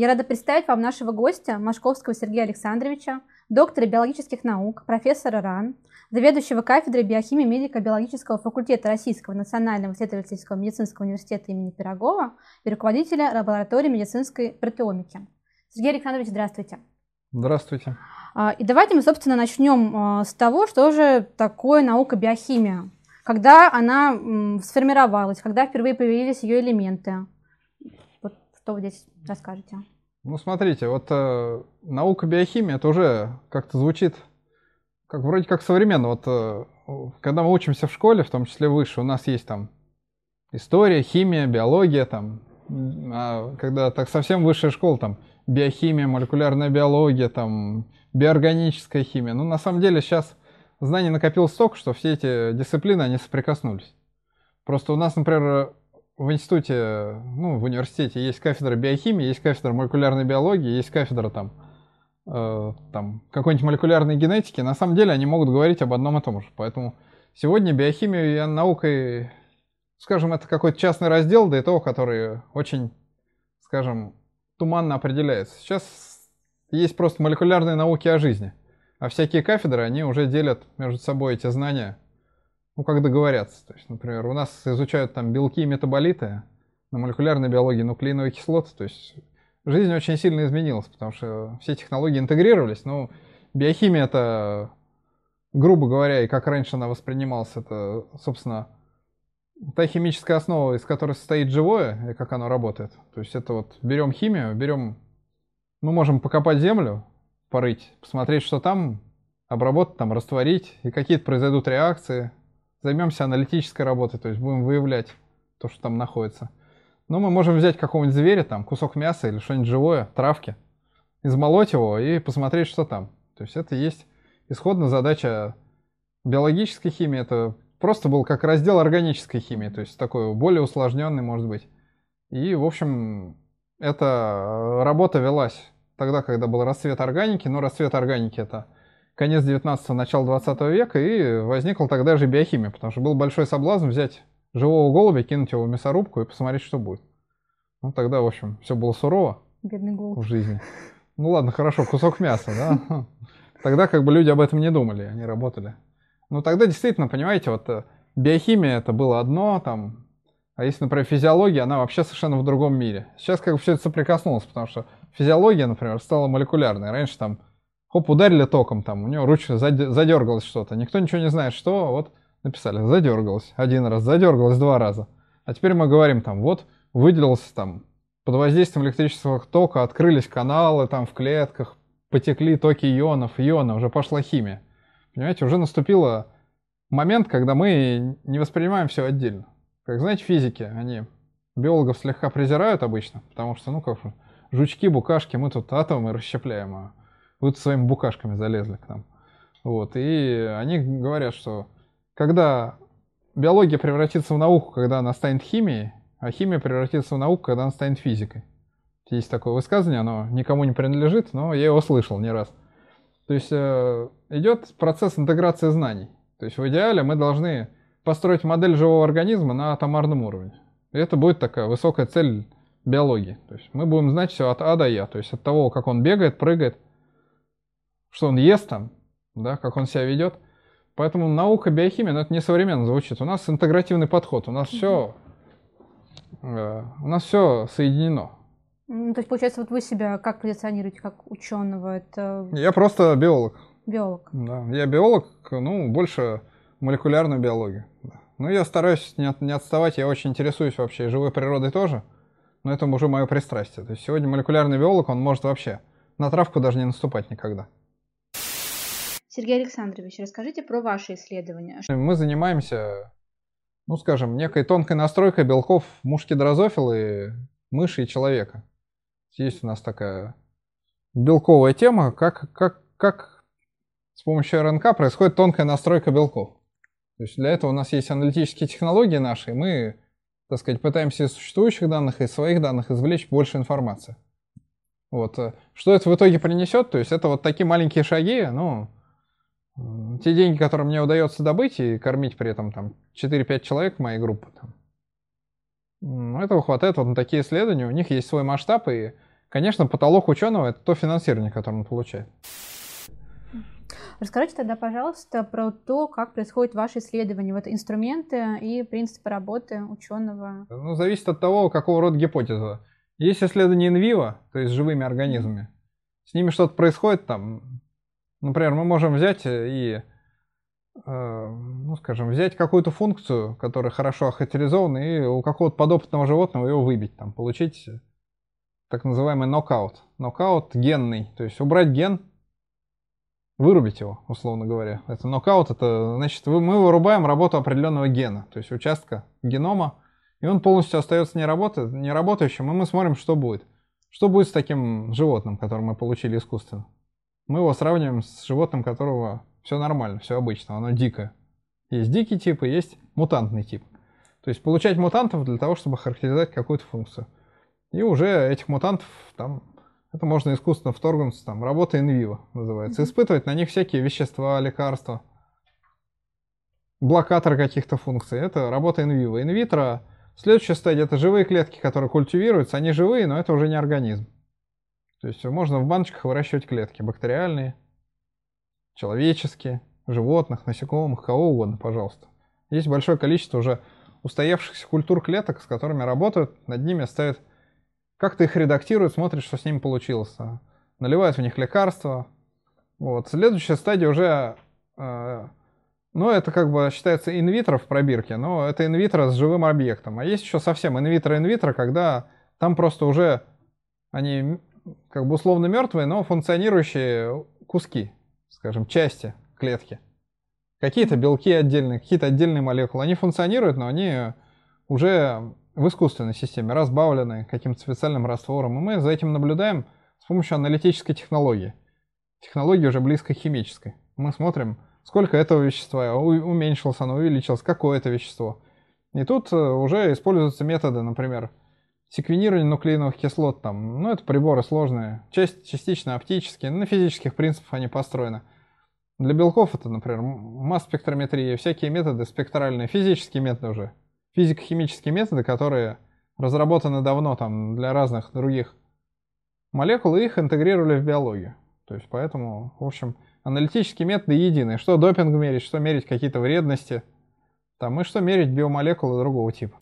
Я рада представить вам нашего гостя, Машковского Сергея Александровича, доктора биологических наук, профессора РАН, заведующего кафедрой биохимии медико-биологического факультета Российского национального исследовательского медицинского университета имени Пирогова и руководителя лаборатории медицинской протеомики. Сергей Александрович, здравствуйте. Здравствуйте. А, и давайте мы, собственно, начнем а, с того, что же такое наука биохимия, когда она сформировалась, когда впервые появились ее элементы. Что вы здесь расскажете? Ну, смотрите, вот э, наука биохимия, это уже как-то звучит как вроде как современно. Вот э, когда мы учимся в школе, в том числе выше, у нас есть там история, химия, биология, там, а когда так совсем высшая школа, там, биохимия, молекулярная биология, там, биорганическая химия. Ну, на самом деле сейчас знаний накопилось столько, что все эти дисциплины, они соприкоснулись. Просто у нас, например, в институте, ну, в университете есть кафедра биохимии, есть кафедра молекулярной биологии, есть кафедра там, э, там какой-нибудь молекулярной генетики. На самом деле они могут говорить об одном и том же. Поэтому сегодня биохимия и наукой, скажем, это какой-то частный раздел, да и то, который очень, скажем, туманно определяется. Сейчас есть просто молекулярные науки о жизни. А всякие кафедры, они уже делят между собой эти знания, ну, как договорятся. То есть, например, у нас изучают там белки и метаболиты, на молекулярной биологии нуклеиновые кислоты. То есть жизнь очень сильно изменилась, потому что все технологии интегрировались. Ну, биохимия это, грубо говоря, и как раньше она воспринималась, это, собственно, та химическая основа, из которой состоит живое, и как оно работает. То есть это вот берем химию, берем, ну, можем покопать землю, порыть, посмотреть, что там, обработать, там, растворить, и какие-то произойдут реакции. Займемся аналитической работой, то есть будем выявлять то, что там находится. Но мы можем взять какого-нибудь зверя, там, кусок мяса или что-нибудь живое, травки, измолоть его и посмотреть, что там. То есть это есть исходная задача биологической химии, это просто был как раздел органической химии, то есть такой более усложненный, может быть. И, в общем, эта работа велась тогда, когда был расцвет органики, но расцвет органики это конец 19-го, начало 20 века, и возникла тогда же биохимия, потому что был большой соблазн взять живого голубя, кинуть его в мясорубку и посмотреть, что будет. Ну, тогда, в общем, все было сурово Бедный голубь. в жизни. Ну ладно, хорошо, кусок мяса, да? Тогда как бы люди об этом не думали, они работали ну тогда действительно, понимаете, вот э, биохимия это было одно, там, а если, например, физиология, она вообще совершенно в другом мире. Сейчас как бы все это соприкоснулось, потому что физиология, например, стала молекулярной. Раньше там, хоп, ударили током, там, у него ручка задергалась что-то. Никто ничего не знает, что, вот, написали, задергалась один раз, задергалась два раза. А теперь мы говорим, там, вот, выделился там, под воздействием электрического тока открылись каналы там в клетках, потекли токи ионов, ионы, уже пошла химия. Понимаете, уже наступил момент, когда мы не воспринимаем все отдельно. Как знаете, физики, они биологов слегка презирают обычно, потому что, ну как, жучки, букашки, мы тут атомы расщепляем, а вы тут своими букашками залезли к нам. Вот, и они говорят, что когда биология превратится в науку, когда она станет химией, а химия превратится в науку, когда она станет физикой. Есть такое высказывание, оно никому не принадлежит, но я его слышал не раз. То есть э, идет процесс интеграции знаний. То есть в идеале мы должны построить модель живого организма на атомарном уровне. И это будет такая высокая цель биологии. То есть мы будем знать все от А до Я. То есть от того, как он бегает, прыгает, что он ест там, да, как он себя ведет. Поэтому наука биохимия, ну, это не современно звучит. У нас интегративный подход, у нас все, э, у нас все соединено. Ну, то есть, получается, вот вы себя как позиционируете, как ученого? Это... Я просто биолог. Биолог. Да, я биолог, ну, больше молекулярную биологию. Да. Ну, я стараюсь не, от, не отставать, я очень интересуюсь вообще живой природой тоже, но это уже мое пристрастие. То есть сегодня молекулярный биолог, он может вообще на травку даже не наступать никогда. Сергей Александрович, расскажите про ваши исследования. Мы занимаемся, ну, скажем, некой тонкой настройкой белков мушки дрозофилы, мыши и человека. Есть у нас такая белковая тема, как, как, как с помощью РНК происходит тонкая настройка белков. То есть для этого у нас есть аналитические технологии наши, и мы, так сказать, пытаемся из существующих данных и из своих данных извлечь больше информации. Вот. Э, что это в итоге принесет? То есть это вот такие маленькие шаги, ну, те деньги, которые мне удается добыть и кормить при этом там 4-5 человек моей группы, там, этого хватает вот на такие исследования, у них есть свой масштаб, и конечно, потолок ученого это то финансирование, которое он получает. Расскажите тогда, пожалуйста, про то, как происходит ваше исследование, вот инструменты и принципы работы ученого. Ну, зависит от того, какого рода гипотеза. Есть исследование инвиво, то есть с живыми организмами. С ними что-то происходит там. Например, мы можем взять и, э, ну, скажем, взять какую-то функцию, которая хорошо охарактеризована, и у какого-то подопытного животного ее выбить, там, получить так называемый нокаут. Нокаут генный, то есть убрать ген вырубить его, условно говоря. Это нокаут, это значит мы вырубаем работу определенного гена, то есть участка генома, и он полностью остается не, работает, не работающим, и мы смотрим, что будет. Что будет с таким животным, которое мы получили искусственно? Мы его сравниваем с животным, которого все нормально, все обычно, оно дикое. Есть дикий тип и есть мутантный тип. То есть получать мутантов для того, чтобы характеризовать какую-то функцию. И уже этих мутантов там это можно искусственно вторгнуться, там, работа инвиво называется. Испытывать на них всякие вещества, лекарства, блокаторы каких-то функций. Это работа инвиво. Инвитро, следующая стадия, это живые клетки, которые культивируются. Они живые, но это уже не организм. То есть можно в баночках выращивать клетки, бактериальные, человеческие, животных, насекомых, кого угодно, пожалуйста. Есть большое количество уже устоявшихся культур клеток, с которыми работают, над ними ставят как ты их редактируют, смотришь, что с ними получилось. Наливают в них лекарства. Вот. Следующая стадия уже, э, ну, это как бы считается инвитро в пробирке, но это инвитро с живым объектом. А есть еще совсем инвитро-инвитро, когда там просто уже они как бы условно мертвые, но функционирующие куски, скажем, части клетки. Какие-то белки отдельные, какие-то отдельные молекулы. Они функционируют, но они уже в искусственной системе, разбавлены каким-то специальным раствором. И мы за этим наблюдаем с помощью аналитической технологии. Технология уже близко к химической. Мы смотрим, сколько этого вещества, уменьшилось оно, увеличилось, какое это вещество. И тут э, уже используются методы, например, секвенирование нуклеиновых кислот, там, ну, это приборы сложные, часть, частично оптические, на физических принципах они построены. Для белков это, например, масс-спектрометрия, всякие методы спектральные, физические методы уже физико-химические методы, которые разработаны давно там для разных других молекул, и их интегрировали в биологию. То есть поэтому, в общем, аналитические методы единые. Что допинг мерить, что мерить какие-то вредности, там, и что мерить биомолекулы другого типа.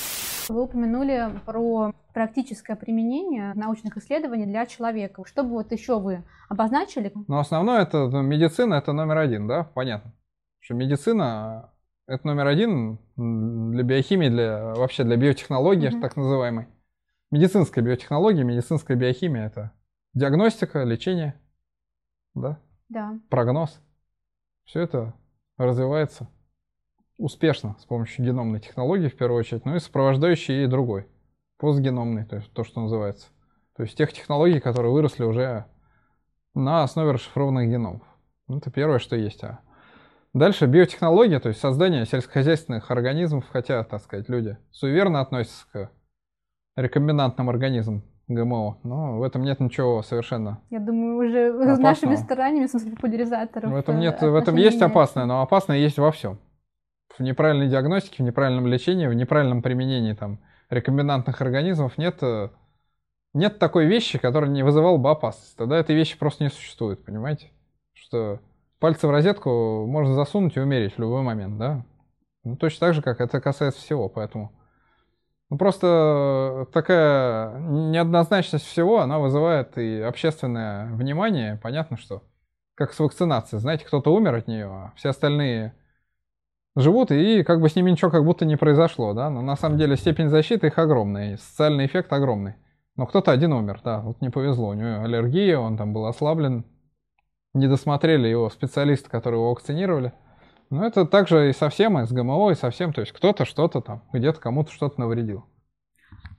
Вы упомянули про практическое применение научных исследований для человека. Что бы вот еще вы обозначили? Ну, основное это ну, медицина, это номер один, да, понятно. Что медицина это номер один для биохимии, для, вообще для биотехнологии, mm-hmm. так называемой. Медицинская биотехнология, медицинская биохимия – это диагностика, лечение, да? Да. Прогноз. Все это развивается успешно с помощью геномной технологии в первую очередь, но и сопровождающей и другой, постгеномный, то есть то, что называется. То есть тех технологий, которые выросли уже на основе расшифрованных геномов. Это первое, что есть. А Дальше биотехнология, то есть создание сельскохозяйственных организмов, хотя, так сказать, люди суеверно относятся к рекомбинантным организмам ГМО, но в этом нет ничего совершенно Я думаю, уже опасного. с нашими стараниями, в смысле популяризаторов. В этом, нет, в этом есть опасное, но опасное есть во всем. В неправильной диагностике, в неправильном лечении, в неправильном применении там, рекомбинантных организмов нет, нет такой вещи, которая не вызывала бы опасность. Тогда этой вещи просто не существует, понимаете? Что пальцы в розетку можно засунуть и умереть в любой момент, да? Ну, точно так же, как это касается всего, поэтому... Ну, просто такая неоднозначность всего, она вызывает и общественное внимание. Понятно, что как с вакцинацией. Знаете, кто-то умер от нее, а все остальные живут, и как бы с ними ничего как будто не произошло, да? Но на самом деле степень защиты их огромная, социальный эффект огромный. Но кто-то один умер, да, вот не повезло, у него аллергия, он там был ослаблен, не досмотрели его специалисты, которые его вакцинировали. Но это также и совсем, и с ГМО, и совсем. То есть кто-то что-то там, где-то кому-то что-то навредил.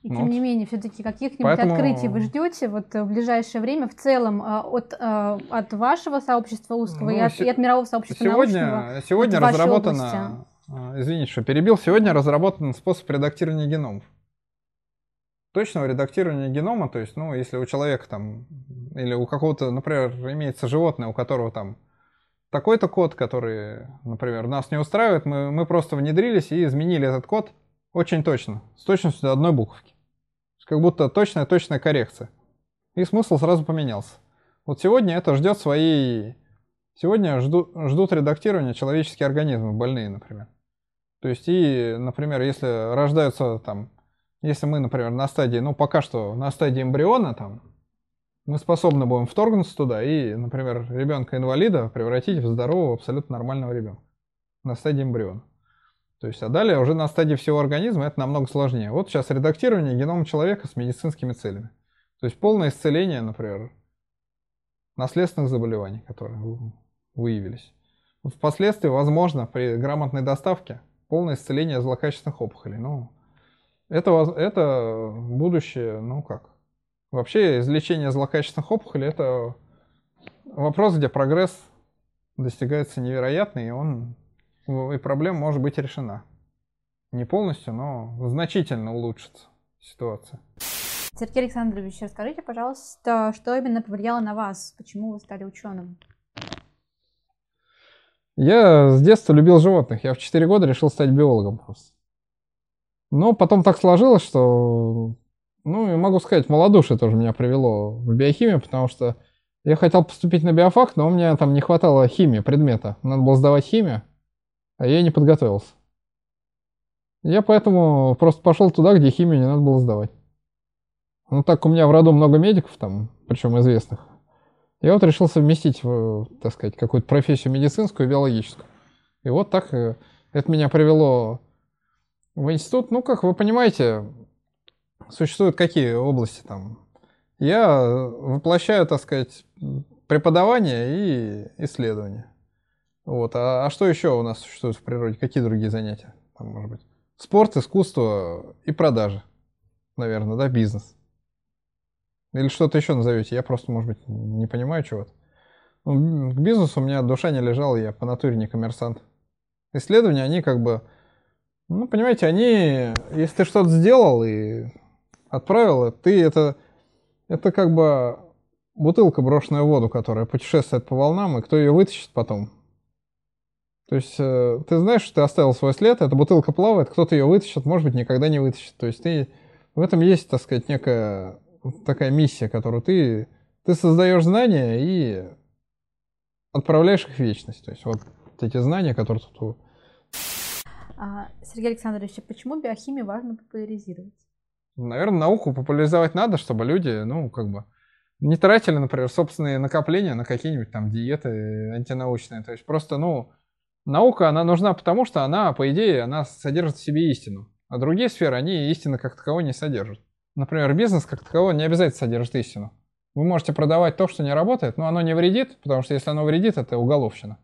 И тем не менее, все-таки каких-нибудь поэтому... открытий вы ждете вот в ближайшее время в целом э, от, э, от вашего сообщества узкого ну, и, от, се... и от мирового сообщества сегодня, научного? Сегодня разработано, э, извините, что перебил, сегодня разработан способ редактирования геномов точного редактирования генома, то есть, ну, если у человека там, или у какого-то, например, имеется животное, у которого там такой-то код, который, например, нас не устраивает, мы, мы просто внедрились и изменили этот код очень точно, с точностью до одной буковки. Как будто точная-точная коррекция. И смысл сразу поменялся. Вот сегодня это ждет своей... Сегодня ждут, ждут редактирования человеческие организмы, больные, например. То есть и, например, если рождаются там, если мы, например, на стадии, ну пока что на стадии эмбриона там, мы способны будем вторгнуться туда и, например, ребенка-инвалида превратить в здорового, абсолютно нормального ребенка на стадии эмбриона. То есть, а далее уже на стадии всего организма это намного сложнее. Вот сейчас редактирование генома человека с медицинскими целями. То есть полное исцеление, например, наследственных заболеваний, которые выявились. Впоследствии, возможно, при грамотной доставке полное исцеление злокачественных опухолей. Ну, это, это будущее, ну как. Вообще, излечение злокачественных опухолей – это вопрос, где прогресс достигается невероятный, и он и проблема может быть решена. Не полностью, но значительно улучшится ситуация. Сергей Александрович, расскажите, пожалуйста, что именно повлияло на вас? Почему вы стали ученым? Я с детства любил животных. Я в 4 года решил стать биологом просто. Но потом так сложилось, что, ну, и могу сказать, малодушие тоже меня привело в биохимию, потому что я хотел поступить на биофак, но у меня там не хватало химии, предмета. Надо было сдавать химию а я не подготовился. Я поэтому просто пошел туда, где химию не надо было сдавать. Ну, так у меня в роду много медиков там, причем известных. Я вот решил совместить, так сказать, какую-то профессию медицинскую и биологическую. И вот так э, это меня привело в институт. Ну, как вы понимаете, существуют какие области там? Я воплощаю, так сказать, преподавание и исследование. Вот. А, а что еще у нас существует в природе? Какие другие занятия? Там, может быть, спорт, искусство и продажи, наверное, да, бизнес. Или что-то еще назовете? Я просто, может быть, не понимаю чего-то. Ну, к бизнесу у меня душа не лежала, я по натуре не коммерсант. Исследования, они как бы, ну, понимаете, они, если ты что-то сделал и отправил, ты это, это как бы бутылка, брошенная в воду, которая путешествует по волнам, и кто ее вытащит потом, то есть э, ты знаешь, что ты оставил свой след, эта бутылка плавает, кто-то ее вытащит, может быть, никогда не вытащит. То есть ты в этом есть, так сказать, некая такая миссия, которую ты, ты создаешь знания и отправляешь их в вечность. То есть вот эти знания, которые тут... А, Сергей Александрович, а почему биохимию важно популяризировать? Наверное, науку популяризовать надо, чтобы люди, ну, как бы, не тратили, например, собственные накопления на какие-нибудь там диеты антинаучные. То есть просто, ну, Наука, она нужна потому, что она, по идее, она содержит в себе истину. А другие сферы, они истины как таковой не содержат. Например, бизнес как таковой не обязательно содержит истину. Вы можете продавать то, что не работает, но оно не вредит, потому что если оно вредит, это уголовщина.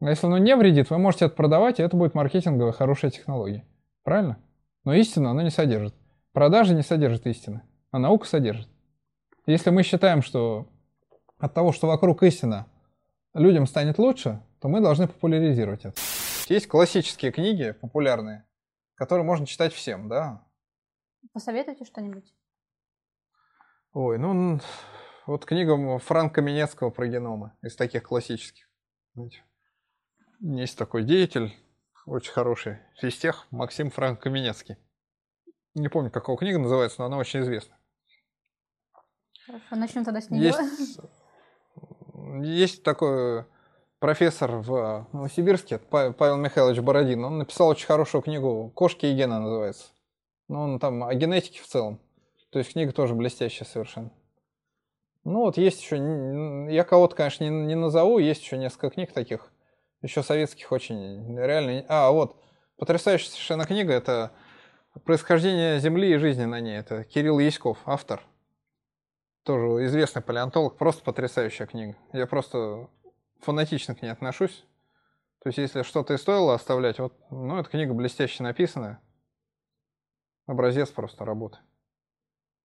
А если оно не вредит, вы можете это продавать, и это будет маркетинговая хорошая технология. Правильно? Но истину оно не содержит. Продажи не содержат истины, а наука содержит. Если мы считаем, что от того, что вокруг истина, людям станет лучше, то мы должны популяризировать это. Есть классические книги, популярные, которые можно читать всем, да? Посоветуйте что-нибудь. Ой, ну, вот книга Франка Минецкого про геномы, из таких классических. Есть такой деятель, очень хороший, физтех, Максим Франк Каменецкий. Не помню, какого книга называется, но она очень известна. Хорошо, начнем тогда с нее. Есть, есть такой профессор в Новосибирске, Павел Михайлович Бородин, он написал очень хорошую книгу «Кошки и гены» называется. Ну, он там о генетике в целом. То есть книга тоже блестящая совершенно. Ну вот есть еще, я кого-то, конечно, не, не назову, есть еще несколько книг таких, еще советских очень, реально. А, вот, потрясающая совершенно книга, это «Происхождение Земли и жизни на ней». Это Кирилл Яськов, автор. Тоже известный палеонтолог, просто потрясающая книга. Я просто фанатично к ней отношусь. То есть, если что-то и стоило оставлять, вот, ну, эта книга блестяще написанная. Образец просто работы.